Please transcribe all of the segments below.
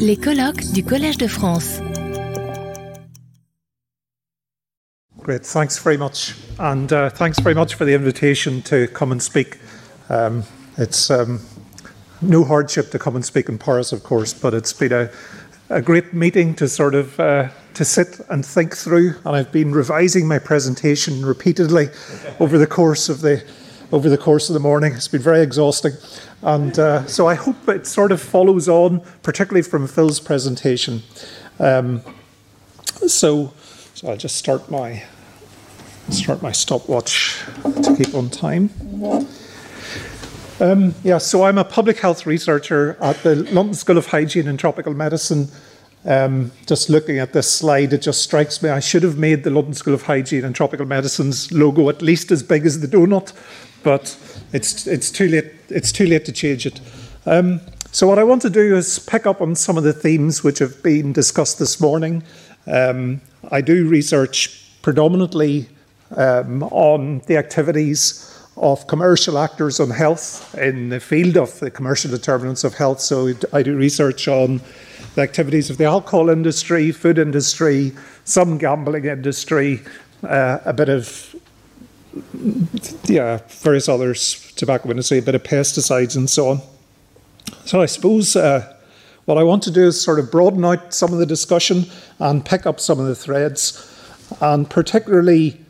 Les colloques du Collège de France. Great, thanks very much. And uh, thanks very much for the invitation to come and speak. Um, it's um, no hardship to come and speak in Paris, of course, but it's been a, a great meeting to sort of uh, to sit and think through. And I've been revising my presentation repeatedly over the course of the over the course of the morning. It's been very exhausting. And uh, so I hope it sort of follows on, particularly from Phil's presentation. Um, so, so I'll just start my start my stopwatch to keep on time. Um, yeah, so I'm a public health researcher at the London School of Hygiene and Tropical Medicine. Um, just looking at this slide, it just strikes me I should have made the London School of Hygiene and Tropical Medicine's logo at least as big as the donut, but it's it's too late. It's too late to change it. Um, so what I want to do is pick up on some of the themes which have been discussed this morning. Um, I do research predominantly um, on the activities of commercial actors on health in the field of the commercial determinants of health. So I do research on the activities of the alcohol industry, food industry, some gambling industry, uh, a bit of yeah, various others, tobacco industry, a bit of pesticides and so on. So I suppose uh, what I want to do is sort of broaden out some of the discussion and pick up some of the threads, and particularly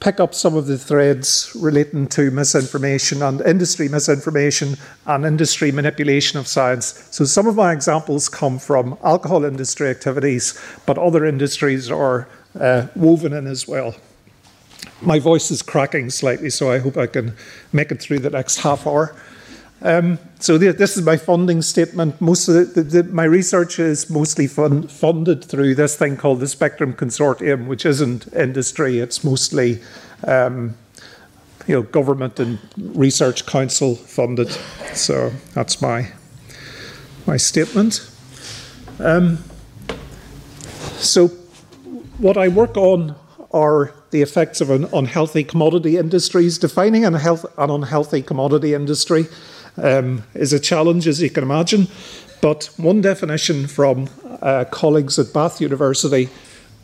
pick up some of the threads relating to misinformation and industry misinformation and industry manipulation of science. So some of my examples come from alcohol industry activities, but other industries are uh, woven in as well. My voice is cracking slightly, so I hope I can make it through the next half hour. Um, so the, this is my funding statement. Most of the, the, my research is mostly fund, funded through this thing called the Spectrum Consortium, which isn't industry. It's mostly um, you know government and research council funded. So that's my my statement. Um, so what I work on are the effects of an unhealthy commodity industries. Defining an, health, an unhealthy commodity industry um, is a challenge, as you can imagine. But one definition from uh, colleagues at Bath University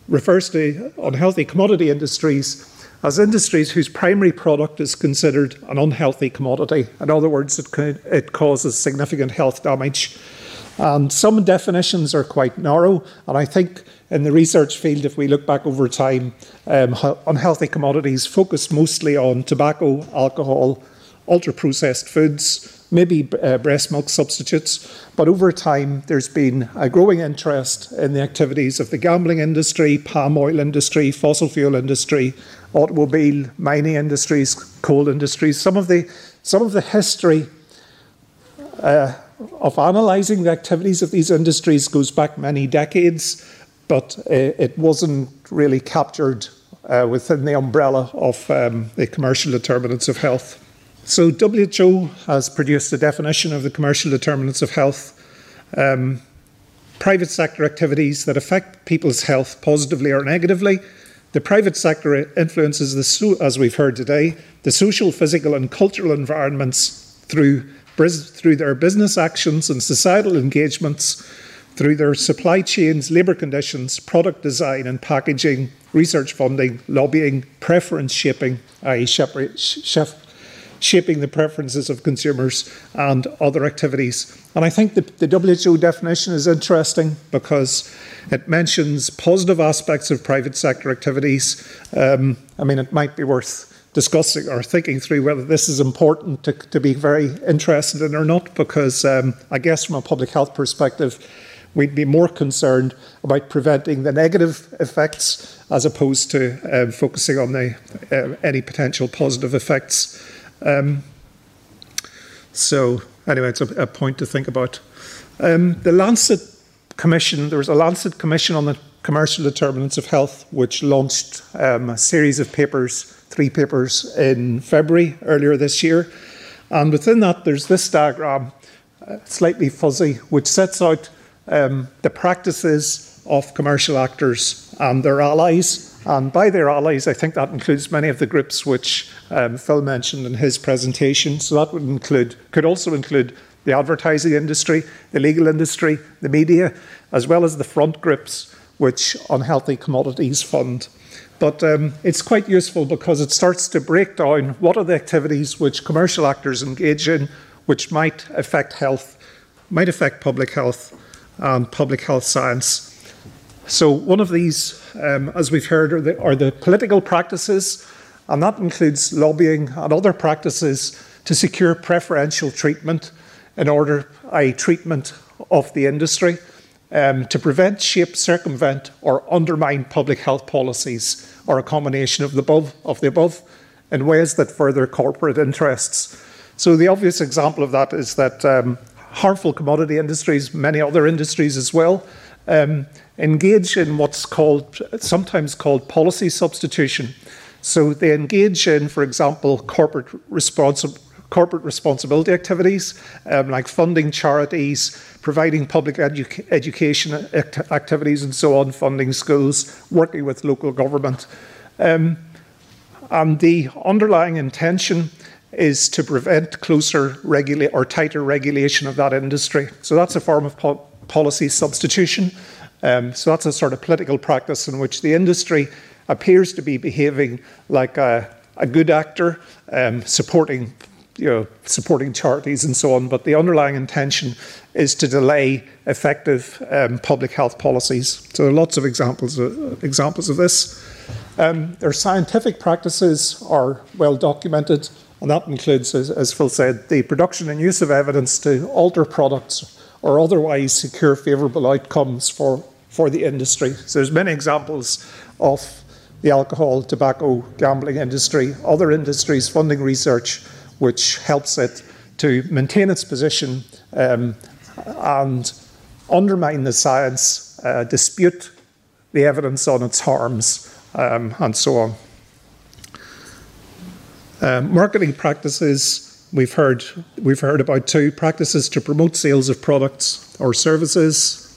refers to unhealthy commodity industries as industries whose primary product is considered an unhealthy commodity. In other words, it, it causes significant health damage. And some definitions are quite narrow, and I think in the research field, if we look back over time, um, unhealthy commodities focus mostly on tobacco, alcohol, ultra processed foods, maybe uh, breast milk substitutes. But over time, there's been a growing interest in the activities of the gambling industry, palm oil industry, fossil fuel industry, automobile, mining industries, coal industries. Some of the, some of the history uh, of analysing the activities of these industries goes back many decades, but uh, it wasn't really captured uh, within the umbrella of um, the commercial determinants of health. So, WHO has produced a definition of the commercial determinants of health. Um, private sector activities that affect people's health positively or negatively. The private sector influences, the, as we've heard today, the social, physical, and cultural environments through, through their business actions and societal engagements, through their supply chains, labour conditions, product design and packaging, research funding, lobbying, preference shaping, i.e., shaping the preferences of consumers and other activities. And I think the, the WHO definition is interesting because it mentions positive aspects of private sector activities. Um, I mean, it might be worth discussing or thinking through whether this is important to, to be very interested in or not, because um, I guess from a public health perspective, we'd be more concerned about preventing the negative effects as opposed to uh, focusing on the, uh, any potential positive effects. Um, so, anyway, it's a, a, point to think about. Um, the Lancet Commission, there was a Lancet Commission on the commercial determinants of health, which launched um, a series of papers, three papers in February earlier this year. And within that, there's this diagram, uh, slightly fuzzy, which sets out um, the practices of commercial actors and their allies and by their allies, I think that includes many of the groups which um, Phil mentioned in his presentation. So that would include, could also include the advertising industry, the legal industry, the media, as well as the front groups which unhealthy commodities fund. But um, it's quite useful because it starts to break down what are the activities which commercial actors engage in which might affect health, might affect public health and public health science. So, one of these, um, as we've heard, are the, are the political practices, and that includes lobbying and other practices to secure preferential treatment in order a treatment of the industry um, to prevent, shape, circumvent, or undermine public health policies, or a combination of the above, of the above in ways that further corporate interests. So the obvious example of that is that um, harmful commodity industries, many other industries as well, um, engage in what's called sometimes called policy substitution. So they engage in, for example, corporate responsibility corporate responsibility activities um, like funding charities, providing public edu- education act- activities, and so on, funding schools, working with local government. Um, and the underlying intention is to prevent closer regula- or tighter regulation of that industry. So that's a form of po- policy substitution. Um, so that's a sort of political practice in which the industry appears to be behaving like a, a good actor, um, supporting you know, supporting charities and so on, but the underlying intention is to delay effective um, public health policies. So there are lots of examples of, examples of this. Um, their scientific practices are well documented, and that includes, as, as Phil said, the production and use of evidence to alter products or otherwise secure favourable outcomes for, for the industry. So there's many examples of the alcohol, tobacco, gambling industry, other industries funding research which helps it to maintain its position um, and undermine the science, uh, dispute the evidence on its harms, um, and so on. Uh, marketing practices, we've heard, we've heard about two practices to promote sales of products or services,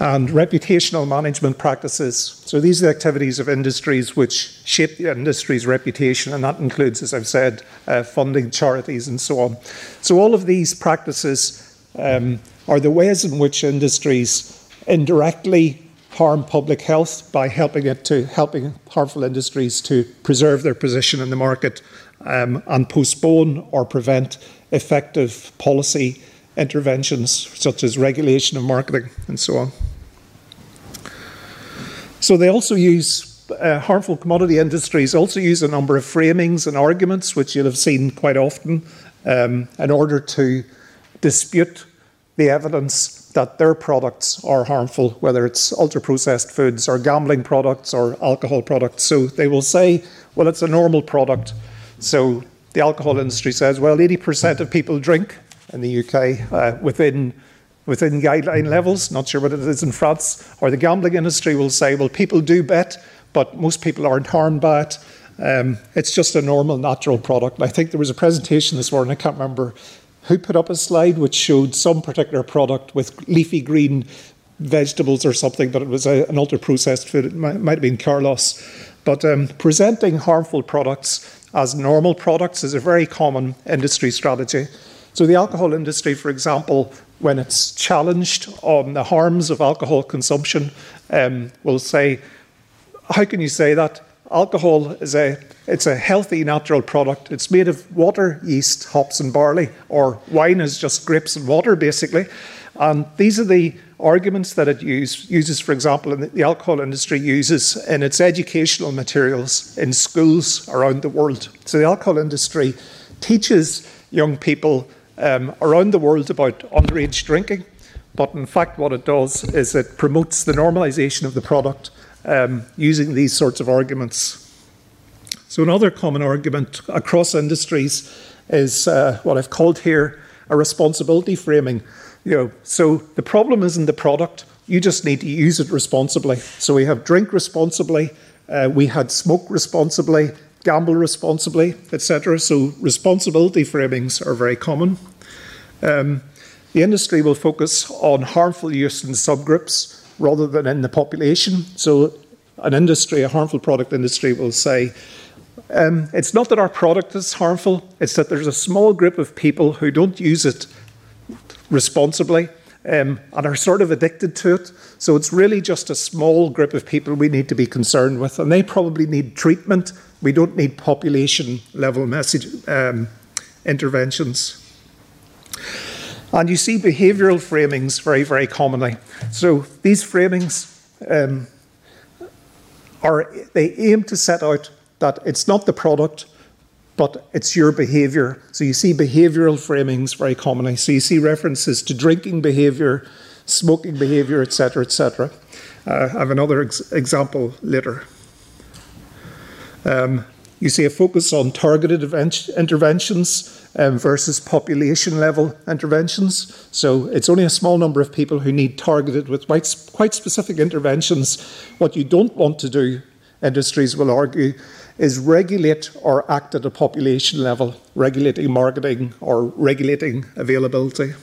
and reputational management practices. So these are the activities of industries which shape the industry's reputation, and that includes, as I've said, uh, funding charities and so on. So all of these practices um, are the ways in which industries indirectly harm public health by helping it to helping harmful industries to preserve their position in the market um, and postpone or prevent effective policy interventions such as regulation of marketing and so on. So they also use uh, harmful commodity industries also use a number of framings and arguments, which you'll have seen quite often, um, in order to dispute the evidence that their products are harmful, whether it's ultra processed foods or gambling products or alcohol products. So they will say, well, it's a normal product. So the alcohol industry says, well, 80% of people drink in the UK uh, within within guideline levels. Not sure what it is in France. Or the gambling industry will say, well, people do bet, but most people aren't harmed by it. Um, it's just a normal, natural product. And I think there was a presentation this morning, I can't remember who put up a slide which showed some particular product with leafy green vegetables or something, but it was a, an ultra processed food. It might, might, have been Carlos. But um, presenting harmful products as normal products is a very common industry strategy. So, the alcohol industry, for example, when it's challenged on the harms of alcohol consumption, um, will say, How can you say that? Alcohol is a it's a healthy natural product. It's made of water, yeast, hops, and barley, or wine is just grapes and water, basically. And these are the arguments that it use, uses, for example, the, the alcohol industry uses in its educational materials in schools around the world. So the alcohol industry teaches young people um, around the world about underage drinking. But in fact, what it does is it promotes the normalisation of the product um, using these sorts of arguments. So, another common argument across industries is uh, what I've called here a responsibility framing. You know, so the problem isn't the product; you just need to use it responsibly. So we have drink responsibly, uh, we had smoke responsibly, gamble responsibly, etc. So responsibility framings are very common. Um, the industry will focus on harmful use in subgroups rather than in the population. So, an industry, a harmful product industry, will say, um, it's not that our product is harmful, it's that there's a small group of people who don't use it responsibly um, and are sort of addicted to it. So it's really just a small group of people we need to be concerned with, and they probably need treatment. We don't need population level message um, interventions. And you see behavioural framings very, very commonly. So these framings um, are they aim to set out that it's not the product, but it's your behaviour. So you see behavioural framings very commonly. So you see references to drinking behaviour, smoking behaviour, etc., etc. Uh, I have another ex- example later. Um, you see a focus on targeted interventions um, versus population level interventions. So it's only a small number of people who need targeted with quite, quite specific interventions. What you don't want to do, industries will argue, is regulate or act at a population level, regulating marketing or regulating availability.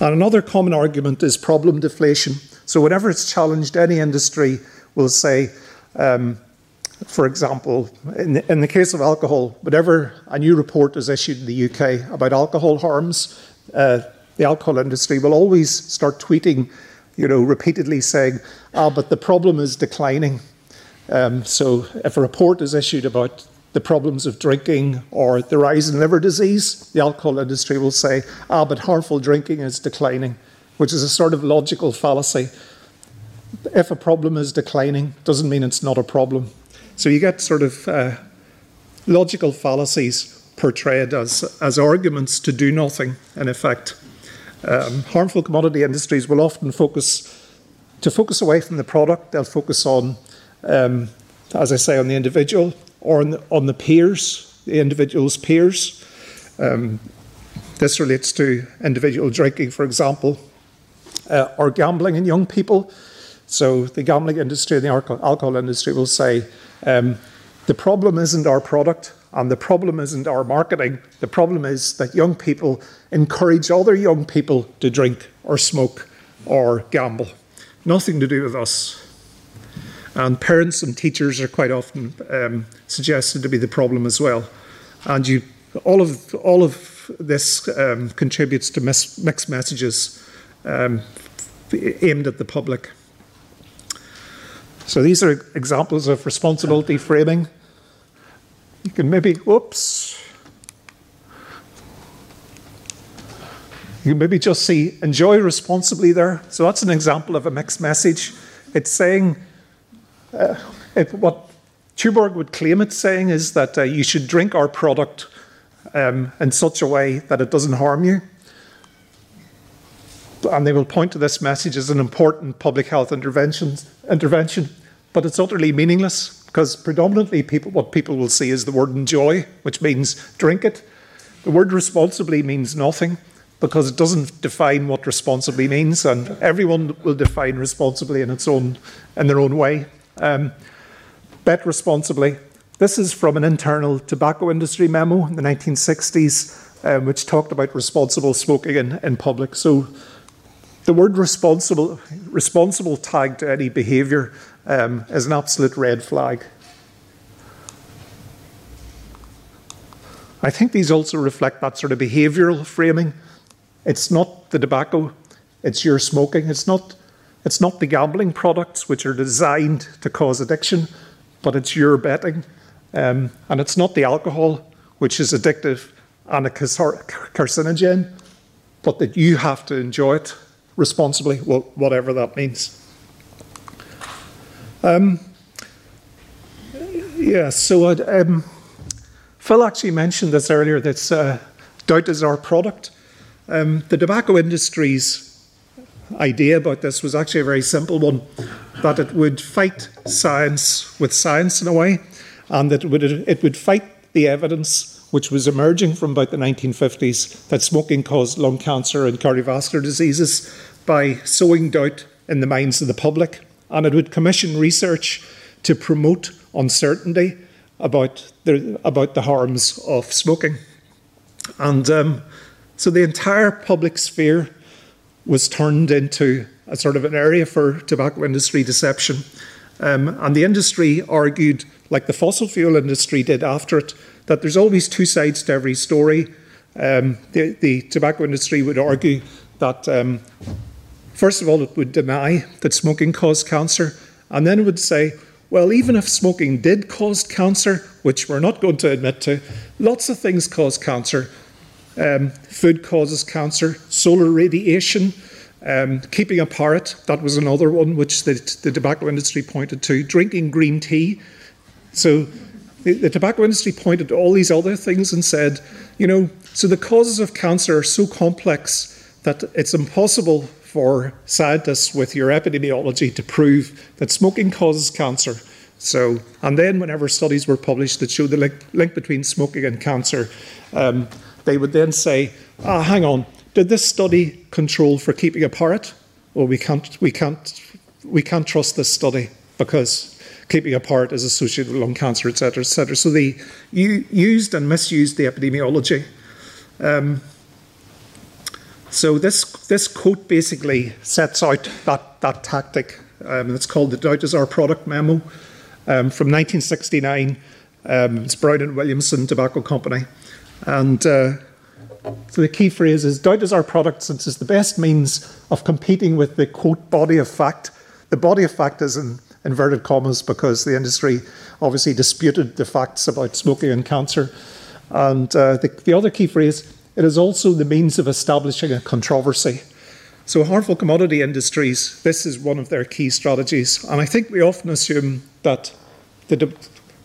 And another common argument is problem deflation. So, whenever it's challenged, any industry will say, um, for example, in the, in the, case of alcohol, whenever a new report is issued in the UK about alcohol harms, uh, the alcohol industry will always start tweeting, you know, repeatedly saying, ah, but the problem is declining. Um, so, if a report is issued about the problems of drinking or the rise in liver disease, the alcohol industry will say, ah, but harmful drinking is declining, which is a sort of logical fallacy. If a problem is declining, doesn't mean it's not a problem. So you get sort of uh, logical fallacies portrayed as, as arguments to do nothing, in effect. Um, harmful commodity industries will often focus to focus away from the product, they'll focus on um, as I say, on the individual or on the, on the peers, the individual's peers. Um, this relates to individual drinking, for example, uh, or gambling in young people. So the gambling industry and the alcohol industry will say um, the problem isn't our product and the problem isn't our marketing. The problem is that young people encourage other young people to drink or smoke or gamble. Nothing to do with us. And parents and teachers are quite often um, suggested to be the problem as well. And you, all of all of this um, contributes to mis- mixed messages um, aimed at the public. So these are examples of responsibility framing. You can maybe, whoops. You maybe just see enjoy responsibly there. So that's an example of a mixed message. It's saying it, what Tuborg would claim it's saying is that uh, you should drink our product um, in such a way that it doesn't harm you. And they will point to this message as an important public health intervention, intervention but it's utterly meaningless because predominantly people, what people will see is the word enjoy, which means drink it. The word responsibly means nothing because it doesn't define what responsibly means, and everyone will define responsibly in its own in their own way. Um, bet responsibly. This is from an internal tobacco industry memo in the 1960s, um, which talked about responsible smoking in, in public. So the word responsible, responsible tagged to any behaviour um, is an absolute red flag. I think these also reflect that sort of behavioural framing. It's not the tobacco, it's your smoking. It's not it's not the gambling products which are designed to cause addiction, but it's your betting. Um, and it's not the alcohol which is addictive and a carcinogen, but that you have to enjoy it responsibly, whatever that means. Um, yeah, so um, Phil actually mentioned this earlier that uh, doubt is our product. Um, the tobacco industry's idea about this was actually a very simple one that it would fight science with science in a way, and that it would, it would fight the evidence which was emerging from about the 1950s that smoking caused lung cancer and cardiovascular diseases by sowing doubt in the minds of the public. And it would commission research to promote uncertainty about the, about the harms of smoking. And um, so the entire public sphere was turned into a sort of an area for tobacco industry deception. Um, and the industry argued, like the fossil fuel industry did after it, that there's always two sides to every story. um, the, the, tobacco industry would argue that, um, first of all, it would deny that smoking caused cancer, and then it would say, well, even if smoking did cause cancer, which we're not going to admit to, lots of things cause cancer. Um, food causes cancer, solar radiation, um, keeping a parrot, that was another one which the, the tobacco industry pointed to, drinking green tea. So the, the, tobacco industry pointed to all these other things and said, you know, so the causes of cancer are so complex that it's impossible for scientists with your epidemiology to prove that smoking causes cancer. So, and then whenever studies were published that showed the link, link between smoking and cancer, um, they would then say, ah, hang on, did this study control for keeping a parrot? Well, we can't, we can't, we can't trust this study because keeping a parrot is associated with lung cancer, etc., etc. So they used and misused the epidemiology. Um, so this this quote basically sets out that that tactic. Um, it's called the Doubt is Our Product memo um, from 1969. Um, it's Brown and Williamson Tobacco Company, and uh, so the key phrase is doubt is our product since it's the best means of competing with the quote body of fact. The body of fact is in inverted commas because the industry obviously disputed the facts about smoking and cancer. And uh, the, the other key phrase it is also the means of establishing a controversy. So, harmful commodity industries, this is one of their key strategies. And I think we often assume that, the,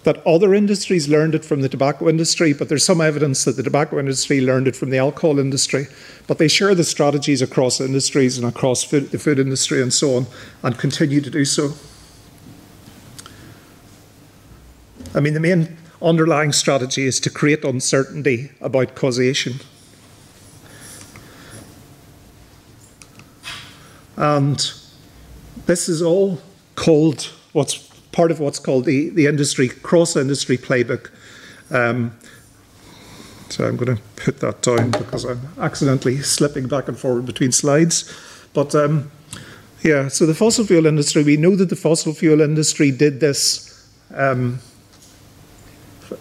that other industries learned it from the tobacco industry, but there's some evidence that the tobacco industry learned it from the alcohol industry. But they share the strategies across industries and across food, the food industry and so on, and continue to do so. I mean, the main underlying strategy is to create uncertainty about causation. And this is all called what's part of what's called the, the industry cross industry playbook. Um, so I'm going to put that down because I'm accidentally slipping back and forward between slides. But um, yeah, so the fossil fuel industry, we know that the fossil fuel industry did this um,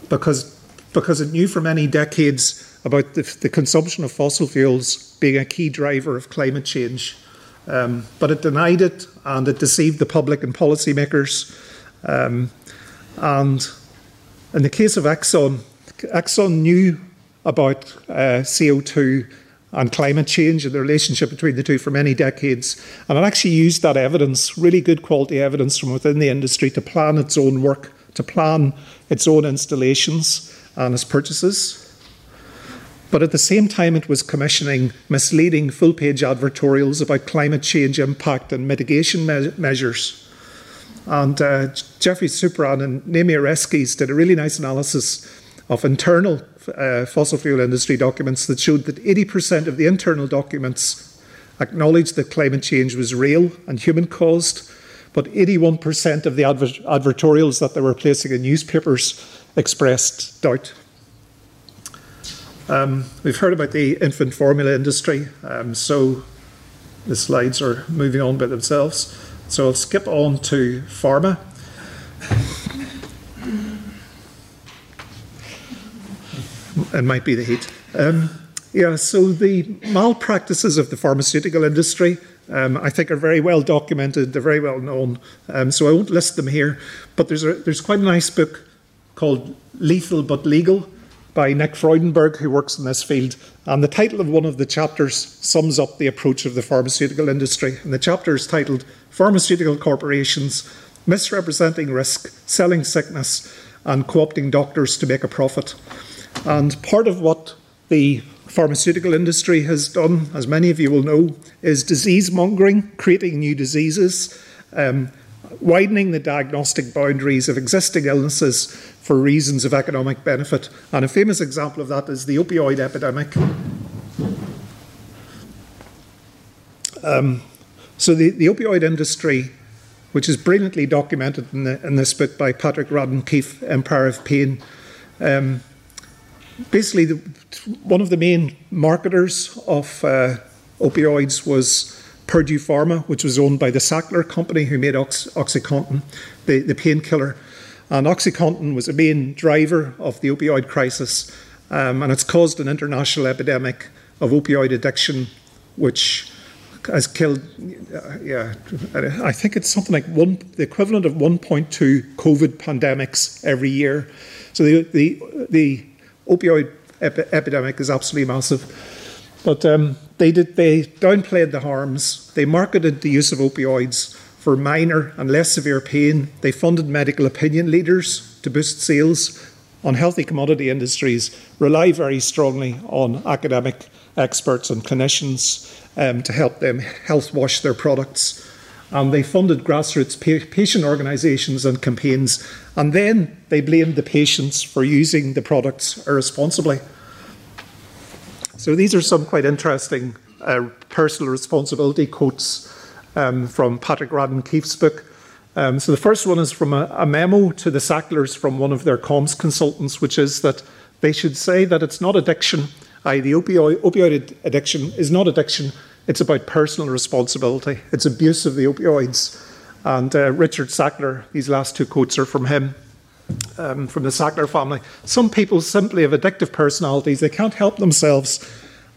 because, because it knew for many decades about the, the consumption of fossil fuels being a key driver of climate change. Um, but it denied it and it deceived the public and policymakers. Um, and in the case of Exxon, Exxon knew about uh, CO2 and climate change and the relationship between the two for many decades. And it actually used that evidence, really good quality evidence from within the industry, to plan its own work, to plan its own installations and its purchases. But at the same time, it was commissioning misleading full page advertorials about climate change impact and mitigation me- measures. And uh, Geoffrey Supran and Naomi Oreskes did a really nice analysis of internal uh, fossil fuel industry documents that showed that 80% of the internal documents acknowledged that climate change was real and human caused, but 81% of the adver- advertorials that they were placing in newspapers expressed doubt. Um, we've heard about the infant formula industry, um, so the slides are moving on by themselves. So I'll skip on to pharma. it might be the heat. Um, yeah, so the malpractices of the pharmaceutical industry, um, I think, are very well documented. They're very well known. Um, so I won't list them here. But there's a, there's quite a nice book called Lethal but Legal by Nick Freudenberg, who works in this field. And the title of one of the chapters sums up the approach of the pharmaceutical industry. And the chapter is titled Pharmaceutical Corporations Misrepresenting Risk, Selling Sickness, and Co opting Doctors to Make a Profit. And part of what the pharmaceutical industry has done, as many of you will know, is disease mongering, creating new diseases. Um, widening the diagnostic boundaries of existing illnesses for reasons of economic benefit. And a famous example of that is the opioid epidemic. Um, so, the, the opioid industry, which is brilliantly documented in, the, in this book by Patrick Radden Keefe, Empire of Pain, um, basically, the, one of the main marketers of uh, opioids was Purdue Pharma, which was owned by the Sackler Company, who made Ox- Oxycontin, the, the painkiller. And Oxycontin was a main driver of the opioid crisis. um, and it's caused an international epidemic of opioid addiction, which has killed, uh, yeah, I think it's something like one, the equivalent of 1.2 COVID pandemics every year. So the the, the opioid epi- epidemic is absolutely massive. But um, they did they downplayed the harms. They marketed the use of opioids for minor and less severe pain. They funded medical opinion leaders to boost sales. Unhealthy commodity industries rely very strongly on academic experts and clinicians um, to help them health wash their products. Um, they funded grassroots pa- patient organisations and campaigns, and then they blamed the patients for using the products irresponsibly. So these are some quite interesting uh, personal responsibility quotes um, from Patrick Radden Keefe's book. Um, so the first one is from a, a, memo to the Sacklers from one of their comms consultants, which is that they should say that it's not addiction, i.e., the opioid, opioid addiction is not addiction, it's about personal responsibility. It's abuse of the opioids. And uh, Richard Sackler, these last two quotes are from him, um, from the Sackler family. Some people simply have addictive personalities, they can't help themselves.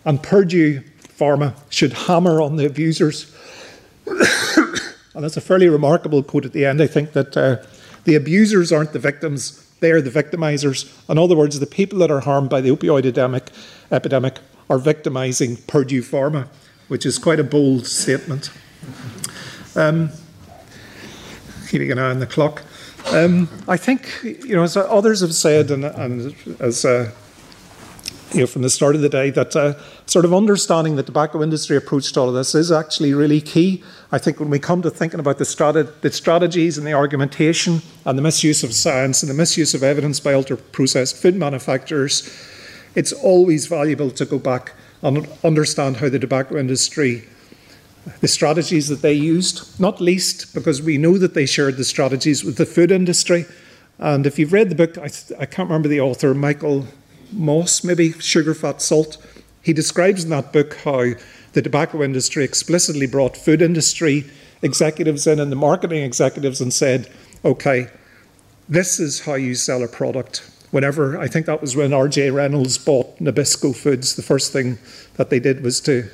And Purdue Pharma should hammer on the abusers. and that's a fairly remarkable quote at the end. I think that uh, the abusers aren't the victims, they are the victimizers. In other words, the people that are harmed by the opioid epidemic, epidemic are victimizing Purdue Pharma which is quite a bold statement. Um, keeping an eye on the clock. Um, I think, you know, as others have said, and, and as uh, you know, from the start of the day, that uh, sort of understanding the tobacco industry approach to all of this is actually really key. I think when we come to thinking about the, strate- the strategies and the argumentation and the misuse of science and the misuse of evidence by ultra processed food manufacturers, it's always valuable to go back and understand how the tobacco industry, the strategies that they used, not least because we know that they shared the strategies with the food industry. And if you've read the book, I, I can't remember the author, Michael Moss, maybe Sugar, Fat, Salt, he describes in that book how the tobacco industry explicitly brought food industry executives in and the marketing executives and said, okay, this is how you sell a product whenever I think that was when R.J. Reynolds bought Nabisco Foods, the first thing that they did was to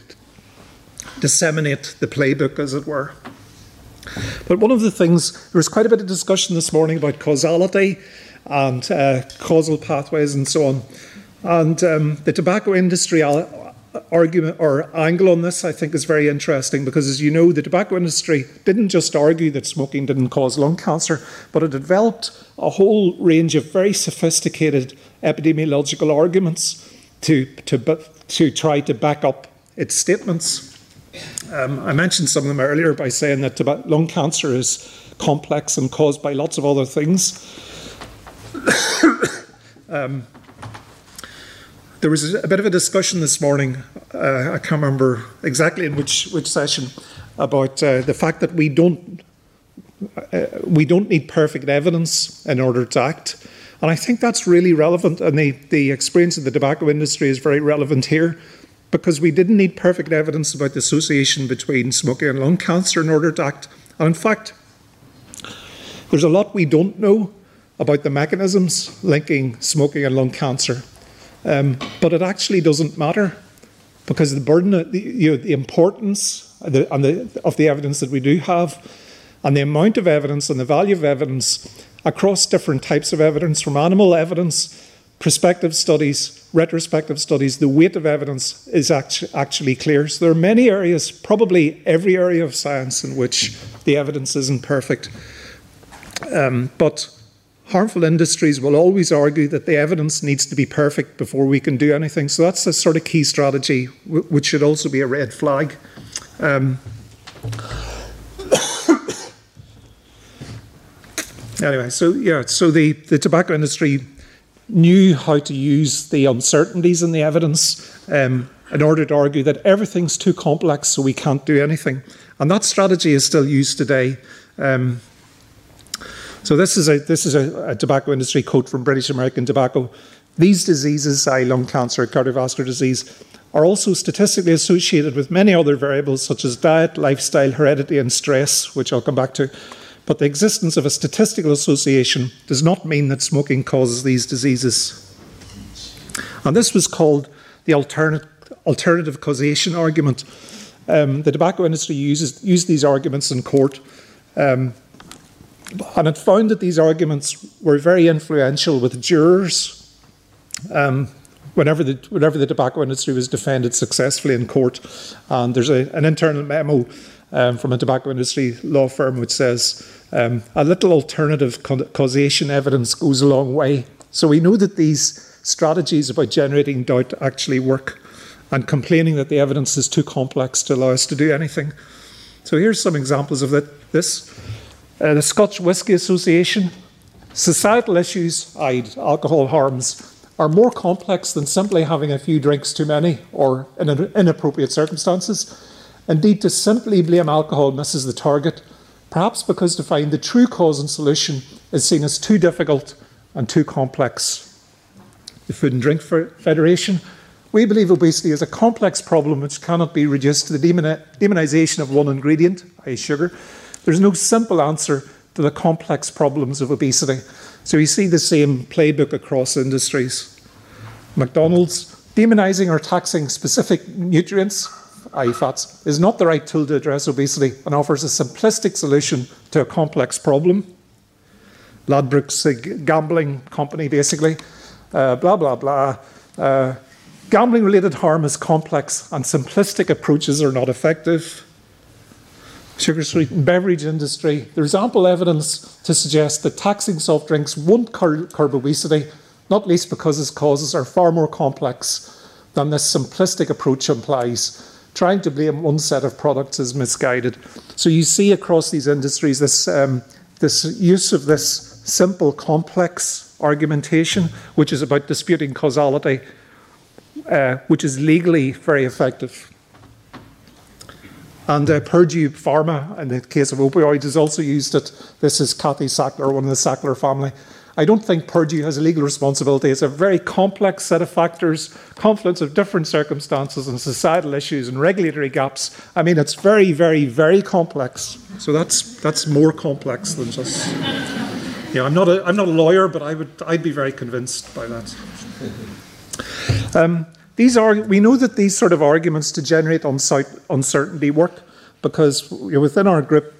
disseminate the playbook, as it were. But one of the things, there was quite a bit of discussion this morning about causality and uh, causal pathways and so on. And um, the tobacco industry argument or angle on this, I think, is very interesting because, as you know, the tobacco industry didn't just argue that smoking didn't cause lung cancer, but it developed a whole range of very sophisticated epidemiological arguments to, to, to try to back up its statements. Um, I mentioned some of them earlier by saying that lung cancer is complex and caused by lots of other things. um, there was a bit of a discussion this morning, uh, I can't remember exactly in which, which session, about uh, the fact that we don't, uh, we don't need perfect evidence in order to act. And I think that's really relevant, and the, the experience of the tobacco industry is very relevant here because we didn't need perfect evidence about the association between smoking and lung cancer in order to act. And in fact, there's a lot we don't know about the mechanisms linking smoking and lung cancer. Um, but it actually doesn't matter because the burden, the, you know, the importance the, and the, of the evidence that we do have, and the amount of evidence and the value of evidence across different types of evidence, from animal evidence, prospective studies, retrospective studies, the weight of evidence is actu- actually clear. So there are many areas, probably every area of science, in which the evidence isn't perfect. Um, but harmful industries will always argue that the evidence needs to be perfect before we can do anything. So that's a sort of key strategy, which should also be a red flag. Um, anyway, so yeah, so the, the tobacco industry knew how to use the uncertainties in the evidence um, in order to argue that everything's too complex, so we can't do anything. And that strategy is still used today. Um, so this is a this is a, a tobacco industry quote from British American Tobacco. These diseases, i.e., lung cancer, cardiovascular disease, are also statistically associated with many other variables such as diet, lifestyle, heredity, and stress, which I'll come back to. But the existence of a statistical association does not mean that smoking causes these diseases. And this was called the alternate, alternative causation argument. Um, the tobacco industry uses, used these arguments in court. Um, and it found that these arguments were very influential with jurors um, whenever, the, whenever the tobacco industry was defended successfully in court. And there's a, an internal memo um, from a tobacco industry law firm which says um, a little alternative causation evidence goes a long way. So we know that these strategies about generating doubt actually work and complaining that the evidence is too complex to allow us to do anything. So here's some examples of that, this. Uh, the Scotch Whisky Association, societal issues, i.e., alcohol harms, are more complex than simply having a few drinks too many or in inappropriate circumstances. Indeed, to simply blame alcohol misses the target, perhaps because to find the true cause and solution is seen as too difficult and too complex. The Food and Drink Federation we believe obesity is a complex problem which cannot be reduced to the demonization of one ingredient, i.e., sugar. There's no simple answer to the complex problems of obesity. So we see the same playbook across industries. McDonald's demonizing or taxing specific nutrients, i.e., fats, is not the right tool to address obesity and offers a simplistic solution to a complex problem. Ladbrokes, a gambling company, basically, uh, blah, blah, blah. Uh, Gambling related harm is complex and simplistic approaches are not effective. Sugar sweetened beverage industry, there's ample evidence to suggest that taxing soft drinks won't curb obesity, not least because its causes are far more complex than this simplistic approach implies. Trying to blame one set of products is misguided. So you see across these industries this, um, this use of this simple, complex argumentation, which is about disputing causality uh, which is legally very effective. And uh, Purdue Pharma, in the case of opioids, has also used it. This is Kathy Sackler, one of the Sackler family. I don't think Purdue has a legal responsibility. It's a very complex set of factors, confluence of different circumstances and societal issues and regulatory gaps. I mean, it's very, very, very complex. So that's that's more complex than just. Yeah, I'm not a I'm not a lawyer, but I would I'd be very convinced by that. Um, these are, we know that these sort of arguments to generate uncertainty work because within our group,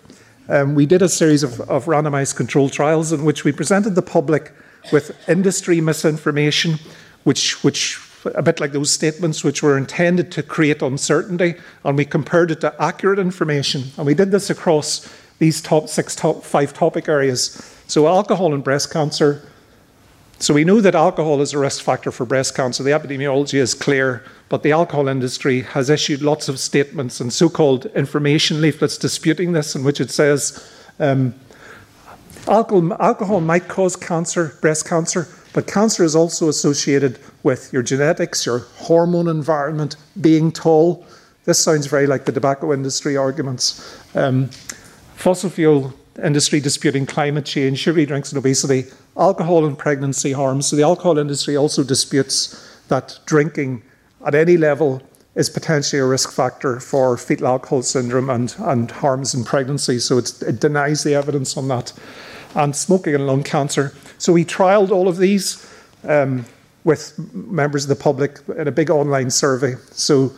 um, we did a series of, of randomized control trials in which we presented the public with industry misinformation, which, which a bit like those statements which were intended to create uncertainty, and we compared it to accurate information. And we did this across these top six, top five topic areas. So, alcohol and breast cancer, so we know that alcohol is a risk factor for breast cancer. The epidemiology is clear, but the alcohol industry has issued lots of statements and so called information leaflets disputing this, in which it says um, alcohol, alcohol might cause cancer, breast cancer, but cancer is also associated with your genetics, your hormone environment, being tall. This sounds very like the tobacco industry arguments. Um, fossil fuel industry disputing climate change, sugary drinks and obesity, alcohol and pregnancy harms. So the alcohol industry also disputes that drinking at any level is potentially a risk factor for fetal alcohol syndrome and, and harms in pregnancy. So it denies the evidence on that. And smoking and lung cancer. So we trialled all of these um, with members of the public in a big online survey. So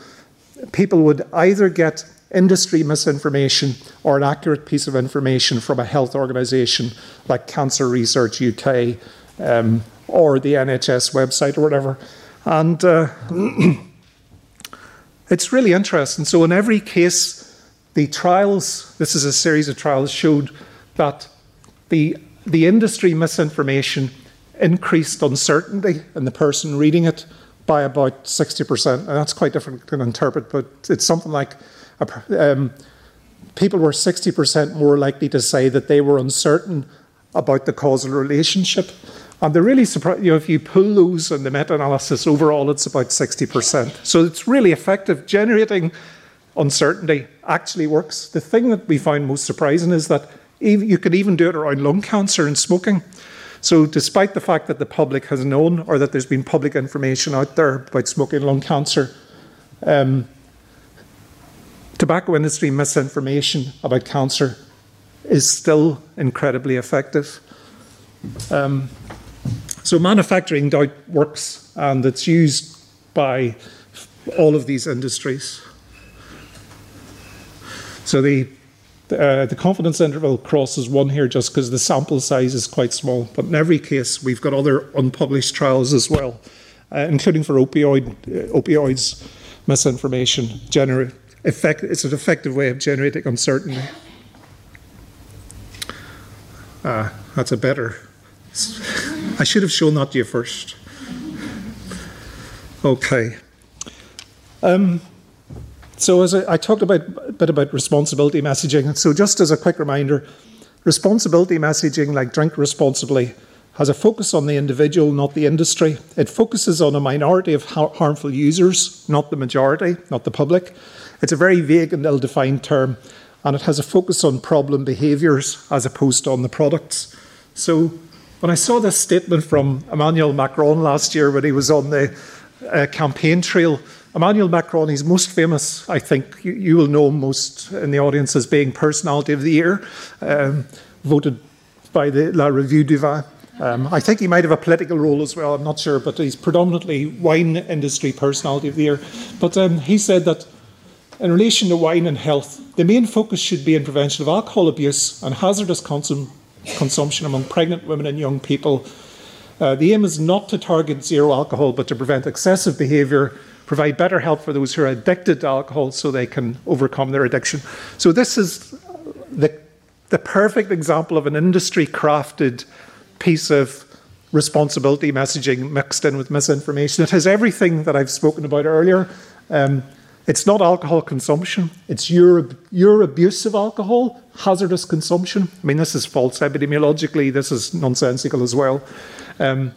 people would either get industry misinformation or an accurate piece of information from a health organisation like Cancer Research UK um, or the NHS website or whatever. And uh, it's really interesting. So, in every case, the trials, this is a series of trials, showed that the, the industry misinformation increased uncertainty in the person reading it by about 60%. And that's quite difficult to interpret, but it's something like um, people were 60% more likely to say that they were uncertain about the causal relationship. And they're really surprised, you know, if you pull those in the meta analysis overall, it's about 60%. So it's really effective. Generating uncertainty actually works. The thing that we find most surprising is that you could even do it around lung cancer and smoking. So, despite the fact that the public has known or that there's been public information out there about smoking and lung cancer, um, tobacco industry misinformation about cancer is still incredibly effective. Um, So manufacturing doubt works and it's used by all of these industries. So the uh, the confidence interval crosses one here just because the sample size is quite small. But in every case, we've got other unpublished trials as well, uh, including for opioid uh, opioids misinformation. Generate effect, it's an effective way of generating uncertainty. Ah, that's a better. I should have shown that to you first. Okay. Um, so as I, I, talked about a bit about responsibility messaging, so just as a quick reminder, responsibility messaging, like drink responsibly, has a focus on the individual, not the industry. It focuses on a minority of ha- harmful users, not the majority, not the public. It's a very vague and ill-defined term, and it has a focus on problem behaviours as opposed to on the products. So when I saw this statement from Emmanuel Macron last year when he was on the uh, campaign trail, Emmanuel Macron, he's most famous, I think you, you, will know most in the audience as being Personality of the Year, um, voted by the La Revue du Vin. Um, I think he might have a political role as well, I'm not sure, but he's predominantly wine industry personality of the year. But um, he said that in relation to wine and health, the main focus should be in prevention of alcohol abuse and hazardous consum- consumption among pregnant women and young people. Uh, the aim is not to target zero alcohol, but to prevent excessive behaviour, provide better help for those who are addicted to alcohol so they can overcome their addiction. So, this is the, the perfect example of an industry crafted piece of responsibility messaging mixed in with misinformation. It has everything that I've spoken about earlier. Um, it's not alcohol consumption, it's your, your abuse of alcohol, hazardous consumption. I mean, this is false epidemiologically, this is nonsensical as well. Um,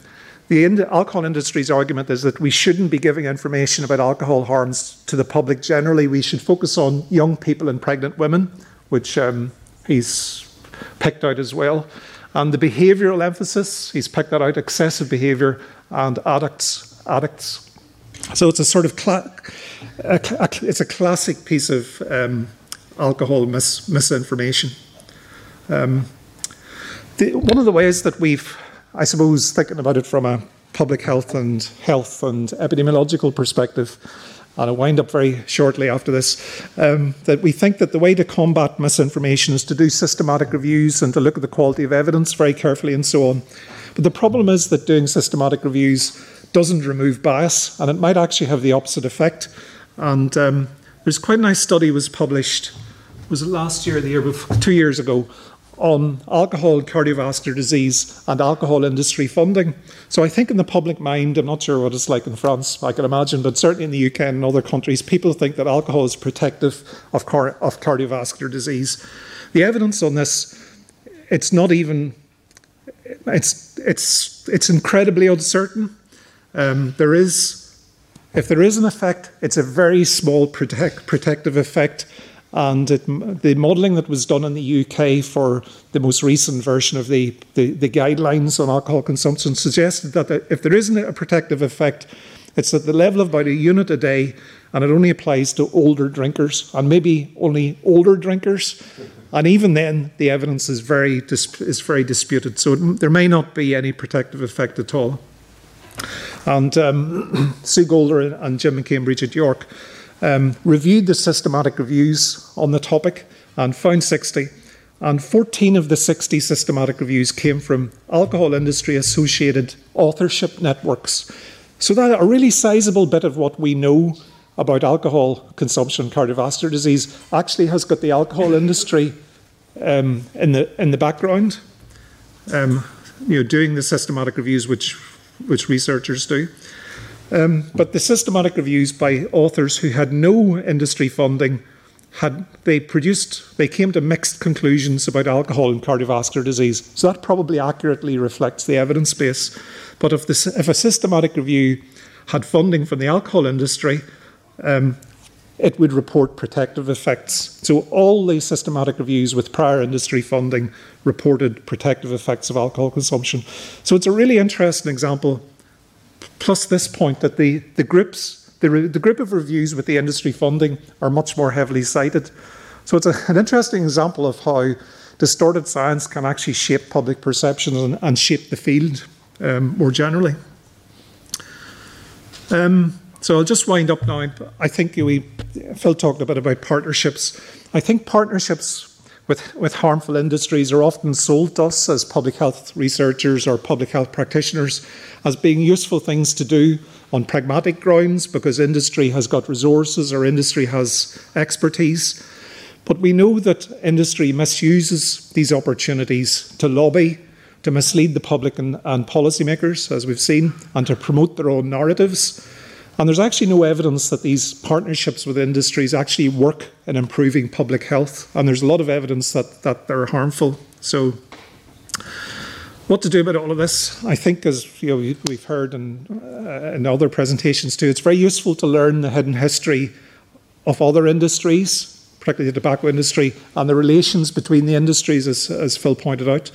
the alcohol industry's argument is that we shouldn't be giving information about alcohol harms to the public generally. We should focus on young people and pregnant women, which um, he's picked out as well. And the behavioural emphasis, he's picked that out excessive behaviour and addicts. addicts. So it's a sort of cla- a, a, it's a classic piece of um, alcohol mis- misinformation. Um, the, one of the ways that we've, I suppose, thinking about it from a public health and health and epidemiological perspective, and I'll wind up very shortly after this, um, that we think that the way to combat misinformation is to do systematic reviews and to look at the quality of evidence very carefully and so on. But the problem is that doing systematic reviews doesn't remove bias, and it might actually have the opposite effect. And um, there's quite a nice study was published, was last year, the year before, two years ago, on alcohol, cardiovascular disease, and alcohol industry funding. So I think in the public mind, I'm not sure what it's like in France, I can imagine, but certainly in the UK and other countries, people think that alcohol is protective of, car- of cardiovascular disease. The evidence on this, it's not even, it's, it's, it's incredibly uncertain. Um, there is, if there is an effect, it's a very small protect, protective effect and it, the modelling that was done in the UK for the most recent version of the, the, the guidelines on alcohol consumption suggested that if there isn't a protective effect, it's at the level of about a unit a day, and it only applies to older drinkers, and maybe only older drinkers. And even then, the evidence is very, is very disputed. So it, there may not be any protective effect at all. And um, Sue Golder and Jim McCambridge at York um, reviewed the systematic reviews on the topic and found 60. And 14 of the 60 systematic reviews came from alcohol industry associated authorship networks. So, that a really sizable bit of what we know about alcohol consumption, cardiovascular disease, actually has got the alcohol industry um, in, the, in the background, um, you know, doing the systematic reviews which, which researchers do. Um, but the systematic reviews by authors who had no industry funding had they produced they came to mixed conclusions about alcohol and cardiovascular disease. So that probably accurately reflects the evidence base. But if, this, if a systematic review had funding from the alcohol industry, um, it would report protective effects. So all the systematic reviews with prior industry funding reported protective effects of alcohol consumption. So it's a really interesting example plus this point that the, the groups, the, the group of reviews with the industry funding are much more heavily cited. So it's a, an interesting example of how distorted science can actually shape public perceptions and, and shape the field. um, more generally. Um, so I'll just wind up now. I think we, Phil talked a bit about partnerships. I think partnerships with, with harmful industries are often sold to us as public health researchers or public health practitioners as being useful things to do on pragmatic grounds because industry has got resources or industry has expertise. But we know that industry misuses these opportunities to lobby, to mislead the public and, and policymakers, as we've seen, and to promote their own narratives. And there's actually no evidence that these partnerships with industries actually work in improving public health. And there's a lot of evidence that, that they're harmful. So, what to do about all of this? I think, as you know, we've heard in, uh, in other presentations too, it's very useful to learn the hidden history of other industries, particularly the tobacco industry, and the relations between the industries, as, as Phil pointed out.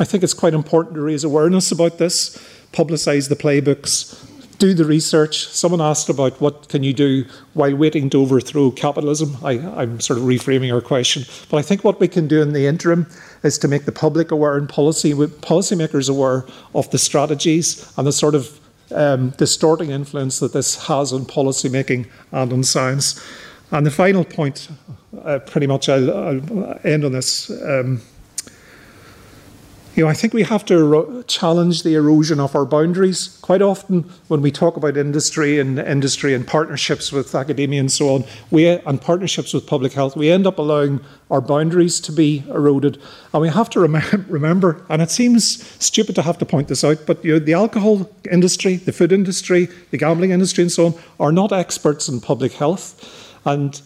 I think it's quite important to raise awareness about this, publicise the playbooks, do the research. Someone asked about what can you do while waiting to overthrow capitalism. I, am sort of reframing our question, but I think what we can do in the interim is to make the public aware and policy policymakers aware of the strategies and the sort of um, distorting influence that this has on policy making and on science. And the final point, uh, pretty much, I'll, I'll, end on this. Um, you know, I think we have to challenge the erosion of our boundaries. Quite often, when we talk about industry and industry and partnerships with academia and so on, we and partnerships with public health, we end up allowing our boundaries to be eroded. And we have to rem- remember, and it seems stupid to have to point this out, but you know, the alcohol industry, the food industry, the gambling industry, and so on, are not experts in public health, and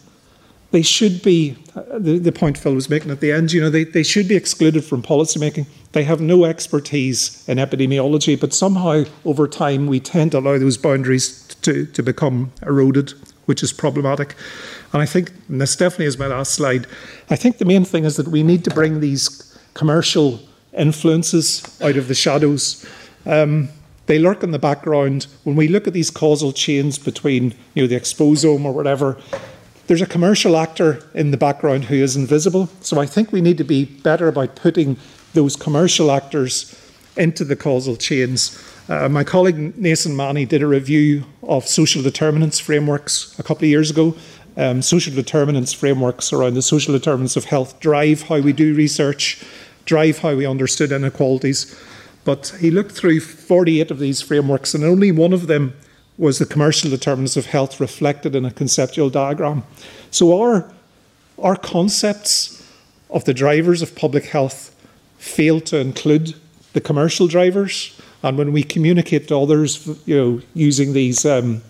they should be, the, the point Phil was making at the end, you know, they, they should be excluded from policy making. They have no expertise in epidemiology, but somehow over time we tend to allow those boundaries to, to become eroded, which is problematic. And I think, and this definitely is my last slide, I think the main thing is that we need to bring these commercial influences out of the shadows. Um, they lurk in the background. When we look at these causal chains between you know, the exposome or whatever, there's a commercial actor in the background who is invisible. So I think we need to be better about putting those commercial actors into the causal chains. Uh, my colleague Nason Maani did a review of social determinants frameworks a couple of years ago. Um, social determinants frameworks around the social determinants of health drive how we do research, drive how we understood inequalities. But he looked through 48 of these frameworks, and only one of them was the commercial determinants of health reflected in a conceptual diagram. So our, our concepts of the drivers of public health fail to include the commercial drivers. And when we communicate to others, you know, using these um,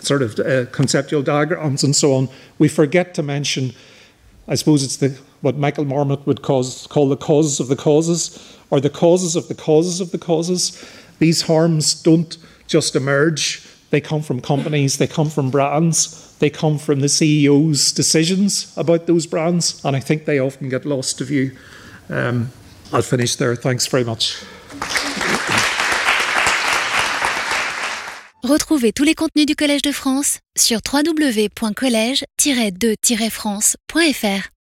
sort of uh, conceptual diagrams and so on, we forget to mention, I suppose it's the what Michael Marmot would cause, call the causes of the causes, or the causes of the causes of the causes. These harms don't just emerge. They come from companies, they come from brands, they come from the CEO's decisions about those brands, and I think they often get lost to view. Um, I'll finish there. Thanks very much. Retrouvez tous les contenus du Collège de France sur www.colège-2-france.fr.